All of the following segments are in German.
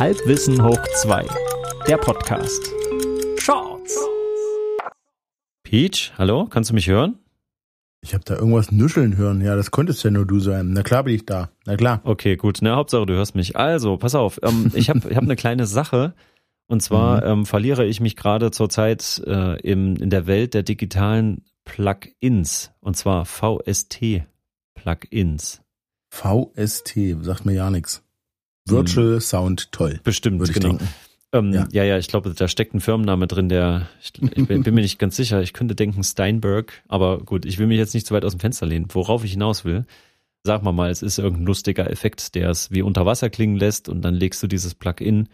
Halbwissen hoch 2, der Podcast. Shorts. Peach, hallo, kannst du mich hören? Ich habe da irgendwas nuscheln hören. Ja, das konntest ja nur du sein. Na klar bin ich da. Na klar. Okay, gut. Na, Hauptsache du hörst mich. Also, pass auf. Ähm, ich habe ich hab eine kleine Sache. Und zwar mhm. ähm, verliere ich mich gerade zurzeit äh, im, in der Welt der digitalen Plugins. Und zwar VST-Plugins. VST, sagt mir ja nichts. Virtual hm. Sound Toll. Bestimmt, würde ich genau. denken. Ähm, ja. ja, ja, ich glaube, da steckt ein Firmenname drin, der, ich, ich bin, bin, mir nicht ganz sicher, ich könnte denken Steinberg, aber gut, ich will mich jetzt nicht zu weit aus dem Fenster lehnen. Worauf ich hinaus will, sag mal mal, es ist irgendein lustiger Effekt, der es wie unter Wasser klingen lässt und dann legst du dieses Plugin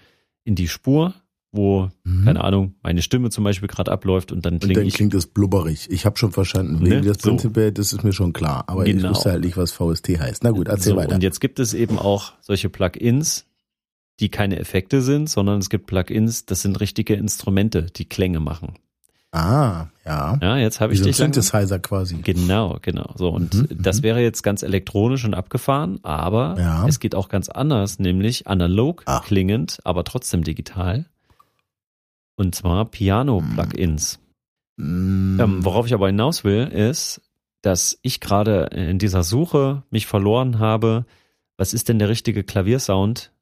in die Spur, wo, mhm. keine Ahnung, meine Stimme zum Beispiel gerade abläuft und dann klingt Und dann klingt es blubberig. Ich habe schon verstanden. Ne? Das so. Prinzip, das ist mir schon klar. Aber genau. ich wusste halt nicht, was VST heißt. Na gut, erzähl so, weiter. Und jetzt gibt es eben auch solche Plugins, die keine Effekte sind, sondern es gibt Plugins, das sind richtige Instrumente, die Klänge machen. Ah, ja. Ja, jetzt habe ich dich. Synthesizer quasi. Genau, genau. So und mhm, das mhm. wäre jetzt ganz elektronisch und abgefahren, aber ja. es geht auch ganz anders, nämlich analog Ach. klingend, aber trotzdem digital. Und zwar Piano-Plugins. Mm. Ähm, worauf ich aber hinaus will, ist, dass ich gerade in dieser Suche mich verloren habe. Was ist denn der richtige Klaviersound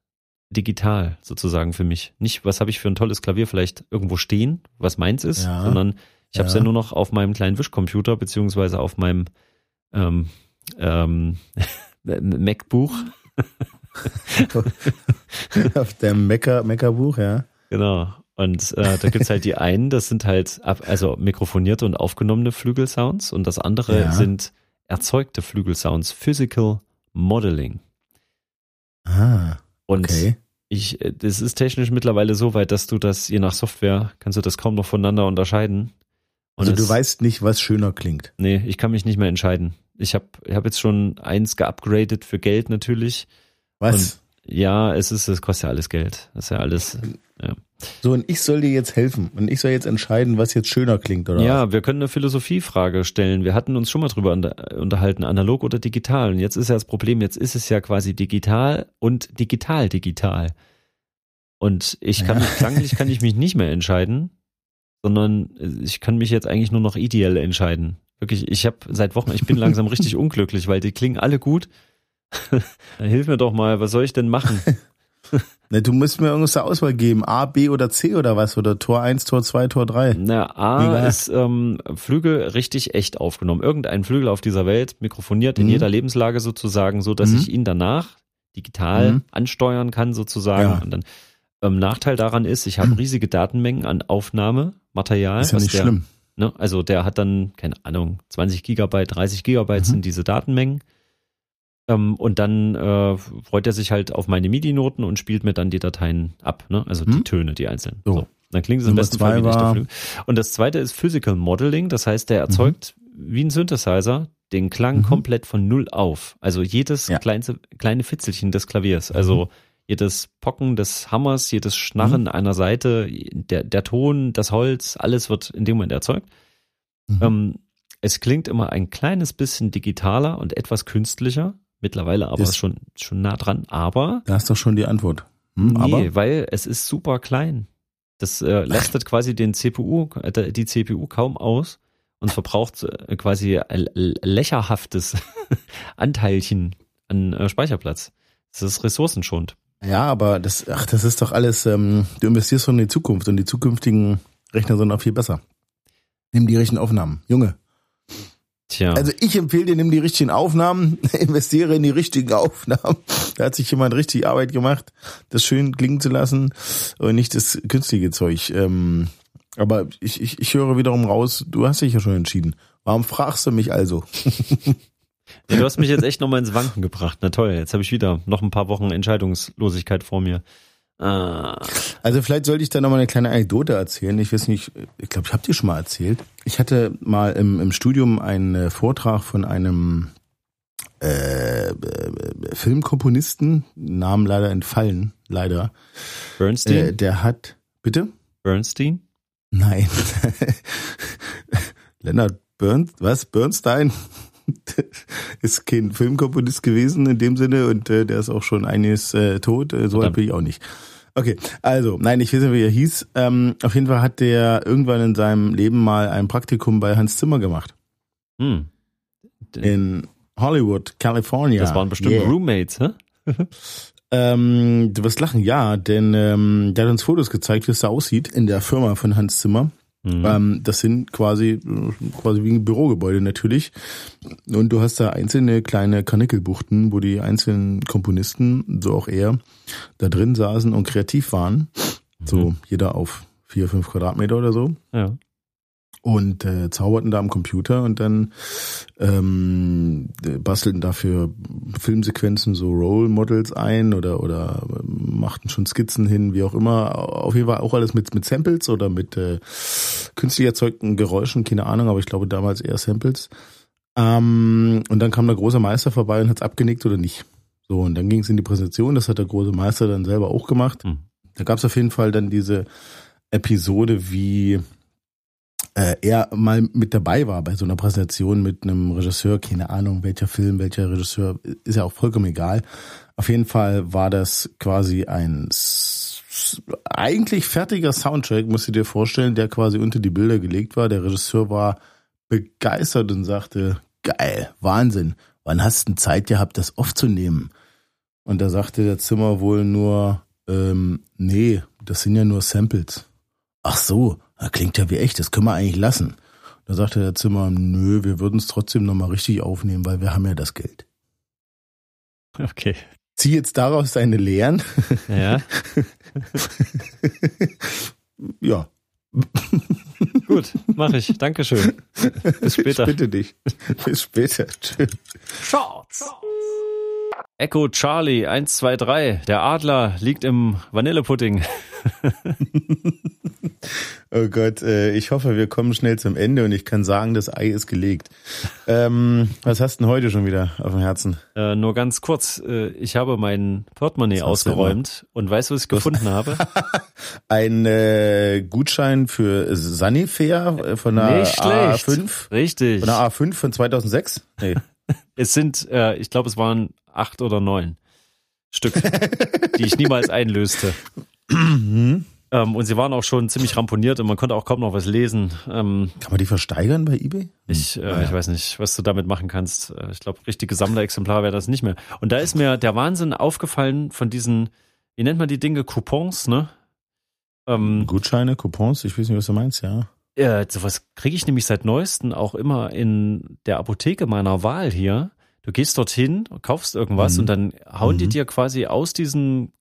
digital sozusagen für mich. Nicht, was habe ich für ein tolles Klavier vielleicht irgendwo stehen, was meins ist, ja, sondern ich habe es ja. ja nur noch auf meinem kleinen Wischcomputer beziehungsweise auf meinem ähm, ähm, Mac-Buch. auf dem Mecker-Buch, ja. Genau. Und äh, da gibt's halt die einen, das sind halt ab, also mikrofonierte und aufgenommene Flügelsounds und das andere ja. sind erzeugte Flügelsounds, Physical Modeling. Ah. Und okay. ich, das ist technisch mittlerweile so weit, dass du das, je nach Software, kannst du das kaum noch voneinander unterscheiden. Und also du es, weißt nicht, was schöner klingt. Nee, ich kann mich nicht mehr entscheiden. Ich habe ich hab jetzt schon eins geupgradet für Geld natürlich. Was? Ja, es ist, es kostet ja alles Geld. Das ist ja alles. Ja. So, und ich soll dir jetzt helfen. Und ich soll jetzt entscheiden, was jetzt schöner klingt, oder? Ja, was? wir können eine Philosophiefrage stellen. Wir hatten uns schon mal drüber unterhalten, analog oder digital. Und jetzt ist ja das Problem, jetzt ist es ja quasi digital und digital digital. Und ich kann ja. mich, klanglich kann ich mich nicht mehr entscheiden, sondern ich kann mich jetzt eigentlich nur noch ideell entscheiden. Wirklich, ich habe seit Wochen, ich bin langsam richtig unglücklich, weil die klingen alle gut. Hilf mir doch mal, was soll ich denn machen? Ne, du musst mir irgendwas zur Auswahl geben. A, B oder C oder was? Oder Tor 1, Tor 2, Tor 3? Na, A Egal. ist ähm, Flügel richtig echt aufgenommen. Irgendein Flügel auf dieser Welt, mikrofoniert in mhm. jeder Lebenslage sozusagen, so dass mhm. ich ihn danach digital mhm. ansteuern kann sozusagen. Ja. Und dann ähm, Nachteil daran ist, ich habe riesige Datenmengen an Aufnahmematerial. Ist ja nicht der, schlimm. Ne, also der hat dann, keine Ahnung, 20 Gigabyte, 30 Gigabyte mhm. sind diese Datenmengen. Ähm, und dann äh, freut er sich halt auf meine MIDI-Noten und spielt mir dann die Dateien ab, ne? Also hm? die Töne, die einzelnen. So. so. Dann klingt es im besten Fall wie war... Und das zweite ist Physical Modeling, das heißt, der erzeugt mhm. wie ein Synthesizer den Klang mhm. komplett von null auf. Also jedes ja. kleinste, kleine Fitzelchen des Klaviers. Also mhm. jedes Pocken des Hammers, jedes Schnarren mhm. einer Seite, der, der Ton, das Holz, alles wird in dem Moment erzeugt. Mhm. Ähm, es klingt immer ein kleines bisschen digitaler und etwas künstlicher. Mittlerweile aber ist schon, schon nah dran, aber. Da hast du schon die Antwort. Hm, nee, aber? weil es ist super klein. Das äh, lastet quasi den CPU, äh, die CPU kaum aus und verbraucht äh, quasi lächerhaftes Anteilchen an äh, Speicherplatz. Das ist ressourcenschonend. Ja, aber das, ach, das ist doch alles, ähm, du investierst schon in die Zukunft und die zukünftigen Rechner sind auch viel besser. Nimm die richtigen Aufnahmen. Junge, Tja. Also ich empfehle dir, nimm die richtigen Aufnahmen, investiere in die richtigen Aufnahmen. Da hat sich jemand richtig Arbeit gemacht, das schön klingen zu lassen und nicht das künstliche Zeug. Ähm, aber ich, ich, ich höre wiederum raus, du hast dich ja schon entschieden. Warum fragst du mich also? Ja, du hast mich jetzt echt nochmal ins Wanken gebracht. Na toll, jetzt habe ich wieder noch ein paar Wochen Entscheidungslosigkeit vor mir. Ah. Also vielleicht sollte ich da nochmal eine kleine Anekdote erzählen. Ich weiß nicht, ich glaube, ich habe dir schon mal erzählt. Ich hatte mal im, im Studium einen äh, Vortrag von einem äh, äh, Filmkomponisten, Namen leider entfallen, leider. Bernstein? Äh, der hat, bitte? Bernstein? Nein. Leonard Bern, was? Bernstein? ist kein Filmkomponist gewesen in dem Sinne und äh, der ist auch schon einiges äh, tot. Äh, so alt bin ich auch nicht. Okay, also, nein, ich weiß nicht, wie er hieß. Ähm, auf jeden Fall hat der irgendwann in seinem Leben mal ein Praktikum bei Hans Zimmer gemacht. Hm. In Hollywood, California. Das waren bestimmt Yeah. Roommates, hä? Ähm, du wirst lachen, ja, denn ähm, der hat uns Fotos gezeigt, wie es da aussieht in der Firma von Hans Zimmer. Mhm. Ähm, das sind quasi quasi wie ein Bürogebäude natürlich. Und du hast da einzelne kleine Karnickelbuchten, wo die einzelnen Komponisten, so auch er, da drin saßen und kreativ waren. So jeder auf vier, fünf Quadratmeter oder so. Ja. Und äh, zauberten da am Computer und dann ähm, bastelten dafür Filmsequenzen so Role Models ein oder oder ähm, machten schon Skizzen hin, wie auch immer. Auf jeden Fall auch alles mit mit Samples oder mit äh, künstlich erzeugten Geräuschen, keine Ahnung, aber ich glaube damals eher Samples. Ähm, und dann kam der große Meister vorbei und hat's abgenickt oder nicht. So, und dann ging es in die Präsentation, das hat der große Meister dann selber auch gemacht. Hm. Da gab's auf jeden Fall dann diese Episode, wie äh, er mal mit dabei war bei so einer Präsentation mit einem Regisseur, keine Ahnung, welcher Film, welcher Regisseur, ist ja auch vollkommen egal. Auf jeden Fall war das quasi ein eigentlich fertiger Soundtrack, musst du dir vorstellen, der quasi unter die Bilder gelegt war. Der Regisseur war begeistert und sagte, geil, Wahnsinn, wann hast du Zeit gehabt, das aufzunehmen? Und da sagte der Zimmer wohl nur, ähm, nee, das sind ja nur Samples. Ach so, das klingt ja wie echt, das können wir eigentlich lassen. Da sagte der Zimmer, nö, wir würden es trotzdem nochmal richtig aufnehmen, weil wir haben ja das Geld. Okay. Zieh jetzt daraus deine Lehren. Ja. ja, Gut, mache ich. Dankeschön. Bis später. ich bitte dich. Bis später. Tschüss. Shorts. Echo Charlie 123. Der Adler liegt im Vanillepudding. Oh Gott, äh, ich hoffe, wir kommen schnell zum Ende und ich kann sagen, das Ei ist gelegt. Ähm, was hast du denn heute schon wieder auf dem Herzen? Äh, nur ganz kurz. Äh, ich habe mein Portemonnaie ausgeräumt und weißt du, was ich gefunden habe? Ein äh, Gutschein für Sanifair äh, von der Nicht schlecht. A5. Richtig. Von der A5 von 2006? Nee. Es sind, äh, ich glaube, es waren acht oder neun Stück, die ich niemals einlöste. Mhm. Ähm, und sie waren auch schon ziemlich ramponiert und man konnte auch kaum noch was lesen. Ähm, Kann man die versteigern bei eBay? ich, äh, ja. ich weiß nicht, was du damit machen kannst. Äh, ich glaube, richtige Sammlerexemplare wäre das nicht mehr. Und da ist mir der Wahnsinn aufgefallen von diesen, wie nennt man die Dinge, Coupons, ne? Ähm, Gutscheine, Coupons, ich weiß nicht, was du meinst, ja. äh, sowas kriege ich nämlich seit neuestem auch immer in der Apotheke meiner Wahl hier. Du gehst dorthin, kaufst irgendwas Mhm. und dann hauen die Mhm. dir quasi aus diesem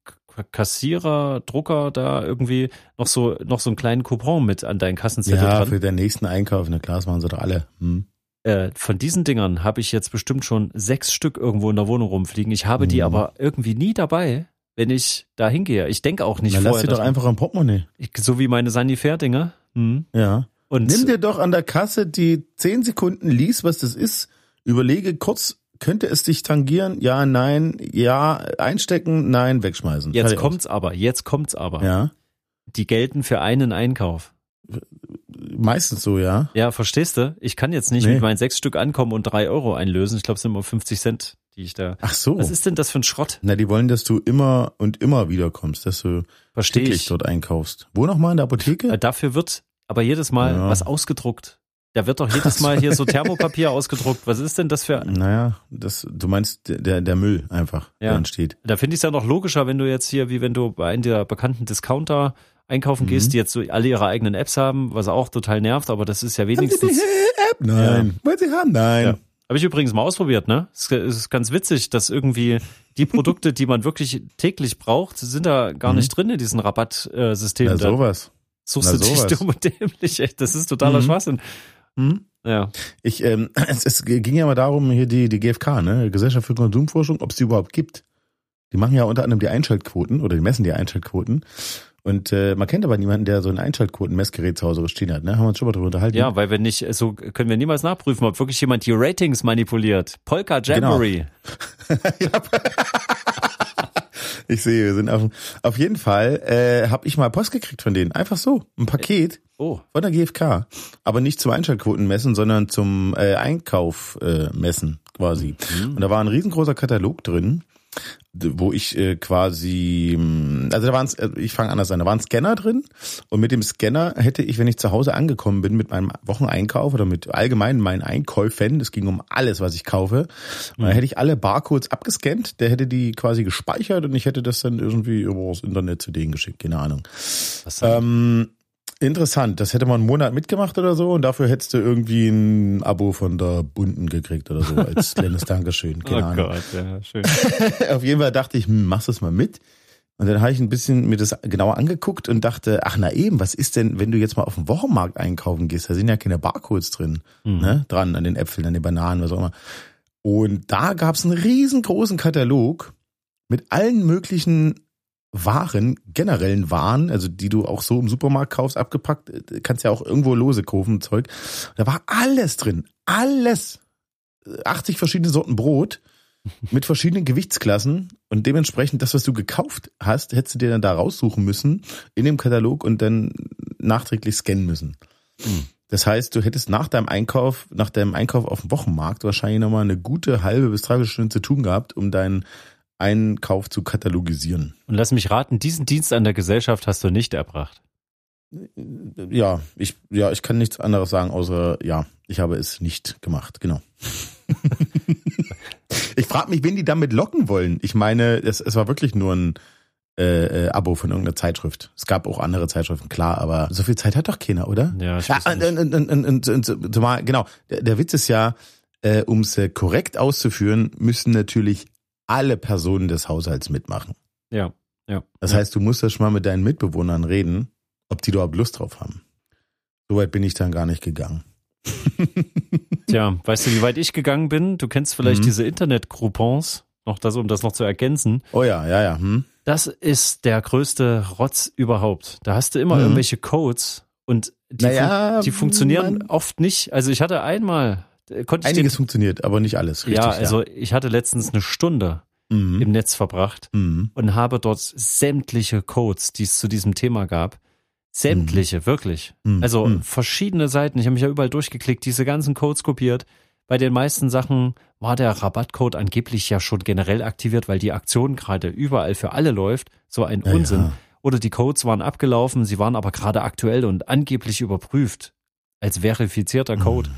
Kassierer, Drucker da irgendwie noch so, noch so einen kleinen Coupon mit an deinen Kassenzettel Ja, dran. für den nächsten Einkauf, na klar, das machen sie doch alle. Hm. Äh, von diesen Dingern habe ich jetzt bestimmt schon sechs Stück irgendwo in der Wohnung rumfliegen. Ich habe die Mhm. aber irgendwie nie dabei, wenn ich da hingehe. Ich denke auch nicht lass vorher. sie doch einfach am Portemonnaie. ich, so wie meine Sanifair-Dinger. Mhm. Ja. Und Nimm dir doch an der Kasse die 10 Sekunden, lies, was das ist, überlege kurz, könnte es dich tangieren? Ja, nein, ja, einstecken, nein, wegschmeißen. jetzt Fertig aus. kommt's aber, jetzt kommt's aber. Ja, Die gelten für einen Einkauf. meistens so, ja. Ja, verstehst du? Ich kann jetzt nicht Nee. mit meinen sechs Stück ankommen und drei Euro einlösen. Ich glaube, es sind immer 50 Cent, die ich da. Ach so. Was ist denn das für ein Schrott? Na, die wollen, dass du immer und immer wiederkommst, dass du täglich ich. dort einkaufst. Wo nochmal in der Apotheke? Äh, Dafür wird aber jedes Mal Ja. was ausgedruckt. Da wird doch jedes Mal hier so Thermopapier ausgedruckt. Was ist denn das für. Naja, das, du meinst der- der, Müll einfach, Ja. der entsteht. Da finde ich es ja noch logischer, wenn du jetzt hier, wie wenn du bei einem der bekannten Discounter einkaufen Mhm. gehst, die jetzt so alle ihre eigenen Apps haben, was auch total nervt, aber das ist ja wenigstens. App? Nein. Wollen sie haben? Nein. Ja. Habe ich übrigens mal ausprobiert, ne? Es ist ganz witzig, dass irgendwie die Produkte, die man wirklich täglich braucht, sind da gar nicht drin in diesen Rabattsystemen. Mhm. Na, sowas. suchst na, du dich sowas. dumm und dämlich, echt. Das ist totaler Mhm. Schwachsinn. Hm? Ja. Ich, ähm, es, es ging ja mal darum, hier die, die GfK, ne, Gesellschaft für Konsumforschung, ob es die überhaupt gibt. Die machen ja unter anderem die Einschaltquoten oder die messen die Einschaltquoten. Und äh, man kennt aber niemanden, der so ein Einschaltquoten-Messgerät zu Hause stehen hat, ne? Haben wir uns schon mal drüber unterhalten. Ja, weil wir nicht, so können wir niemals nachprüfen, ob wirklich jemand die Ratings manipuliert. Polka Genau. Ich sehe, wir sind auf, auf jeden Fall, äh, habe ich mal Post gekriegt von denen. Einfach so, ein Paket Oh, von der GfK. Aber nicht zum Einschaltquoten messen, sondern zum äh, Einkauf äh, messen quasi. Und da war ein riesengroßer Katalog drin. Wo ich äh, quasi, mh, also da waren äh, ich fange anders an, da waren Scanner drin und mit dem Scanner hätte ich, wenn ich zu Hause angekommen bin mit meinem Wocheneinkauf oder mit allgemein meinen Einkäufen, es ging um alles, was ich kaufe, mhm. dann hätte ich alle Barcodes abgescannt, der hätte die quasi gespeichert und ich hätte das dann irgendwie über das Internet zu denen geschickt, keine Ahnung. Was ähm, Interessant, das hätte man einen Monat mitgemacht oder so und dafür hättest du irgendwie ein Abo von der Bunden gekriegt oder so als kleines Dankeschön. Keine oh Ahnung. Gott, ja, schön. Auf jeden Fall dachte ich, hm, machst du es mal mit. Und dann habe ich ein bisschen mir das genauer angeguckt und dachte, ach na eben, was ist denn, wenn du jetzt mal auf dem Wochenmarkt einkaufen gehst? Da sind ja keine Barcodes drin, mhm. ne? Dran, an den Äpfeln, an den Bananen, was auch immer. Und da gab es einen riesengroßen Katalog mit allen möglichen waren, generellen Waren, also die du auch so im Supermarkt kaufst, abgepackt, äh, kannst ja auch irgendwo lose kaufen, Zeug. Da war alles drin. Alles. 80 verschiedene Sorten Brot mit verschiedenen Gewichtsklassen und dementsprechend das, was du gekauft hast, hättest du dir dann da raussuchen müssen in dem Katalog und dann nachträglich scannen müssen. Hm. Das heißt, du hättest nach deinem Einkauf, nach deinem Einkauf auf dem Wochenmarkt wahrscheinlich nochmal eine gute halbe bis dreiviertel Stunde zu tun gehabt, um deinen Einkauf zu katalogisieren. Und lass mich raten, diesen Dienst an der Gesellschaft hast du nicht erbracht. Ja, ich, ja, ich kann nichts anderes sagen, außer ja, ich habe es nicht gemacht, genau. ich frage mich, wen die damit locken wollen. Ich meine, es, es war wirklich nur ein äh, äh, Abo von irgendeiner Zeitschrift. Es gab auch andere Zeitschriften, klar, aber so viel Zeit hat doch keiner, oder? Ja, ich ja und, und, und, und, und, zumal, genau. Der, der Witz ist ja, äh, um es äh, korrekt auszuführen, müssen natürlich alle Personen des Haushalts mitmachen. Ja, ja. Das heißt, du musst ja schon mal mit deinen Mitbewohnern reden, ob die überhaupt Lust drauf haben. Soweit bin ich dann gar nicht gegangen. Tja, weißt du, wie weit ich gegangen bin? Du kennst vielleicht mhm. diese Internet-Groupons, noch das, um das noch zu ergänzen. Oh ja, ja, ja. Hm. Das ist der größte Rotz überhaupt. Da hast du immer mhm. irgendwelche Codes und die, naja, fun die funktionieren oft nicht. Also ich hatte einmal, äh, konnte Einiges den, funktioniert, aber nicht alles. Richtig, ja, also ja. ich hatte letztens eine Stunde mhm. im Netz verbracht mhm. und habe dort sämtliche Codes, die es zu diesem Thema gab, sämtliche, mhm. wirklich. Mhm. Also mhm. verschiedene Seiten. Ich habe mich ja überall durchgeklickt, diese ganzen Codes kopiert. Bei den meisten Sachen war der Rabattcode angeblich ja schon generell aktiviert, weil die Aktion gerade überall für alle läuft. So ein ja, Unsinn. Ja. Oder die Codes waren abgelaufen, sie waren aber gerade aktuell und angeblich überprüft als verifizierter Code.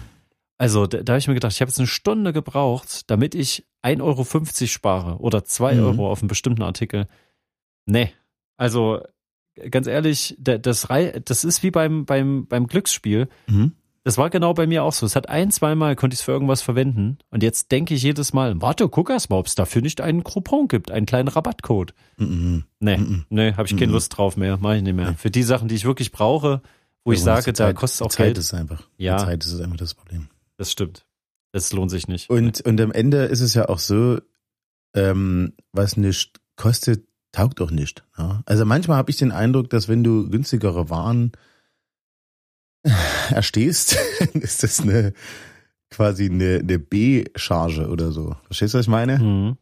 Also da, da habe ich mir gedacht, ich habe jetzt eine Stunde gebraucht, damit ich 1,50 Euro spare oder 2 mhm. Euro auf einen bestimmten Artikel. Nee. Also ganz ehrlich, das, das ist wie beim, beim, beim Glücksspiel. Mhm. Das war genau bei mir auch so. Es hat ein, zweimal konnte ich es für irgendwas verwenden. Und jetzt denke ich jedes Mal, warte, guck erst mal, ob es dafür nicht einen Coupon gibt, einen kleinen Rabattcode. Mhm. Nee, mhm. nee, habe ich keine mhm. Lust drauf mehr, mache ich nicht mehr. Für die Sachen, die ich wirklich brauche, wo ja, ich sage, da kostet es auch Zeit Geld. Ist einfach. Ja. Die Zeit ist einfach das Problem. Das stimmt. Das lohnt sich nicht. Und, und am Ende ist es ja auch so, ähm, was nicht kostet, taugt auch nicht. Ja? Also manchmal habe ich den Eindruck, dass wenn du günstigere Waren erstehst, ist das eine quasi eine, eine B-Charge oder so. Verstehst du, was ich meine? Mhm.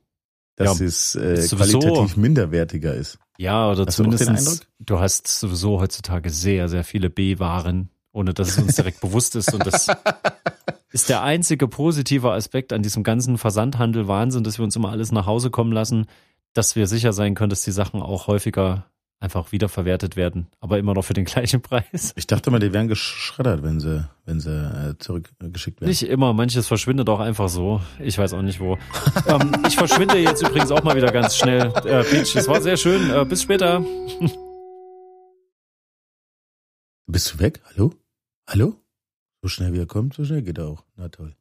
Dass ja, es äh, qualitativ minderwertiger ist. Ja, oder hast zumindest du, du hast sowieso heutzutage sehr, sehr viele B-Waren ohne dass es uns direkt bewusst ist. Und das ist der einzige positive Aspekt an diesem ganzen Versandhandel Wahnsinn, dass wir uns immer alles nach Hause kommen lassen, dass wir sicher sein können, dass die Sachen auch häufiger einfach wiederverwertet werden, aber immer noch für den gleichen Preis. Ich dachte mal, die wären geschreddert, wenn sie, wenn sie äh, zurückgeschickt werden. Nicht immer, manches verschwindet auch einfach so. Ich weiß auch nicht wo. ähm, ich verschwinde jetzt übrigens auch mal wieder ganz schnell. Äh, Beach, es war sehr schön. Äh, bis später. Bist du weg? Hallo? Hallo? So schnell wie er kommt, so schnell geht er auch. Na toll.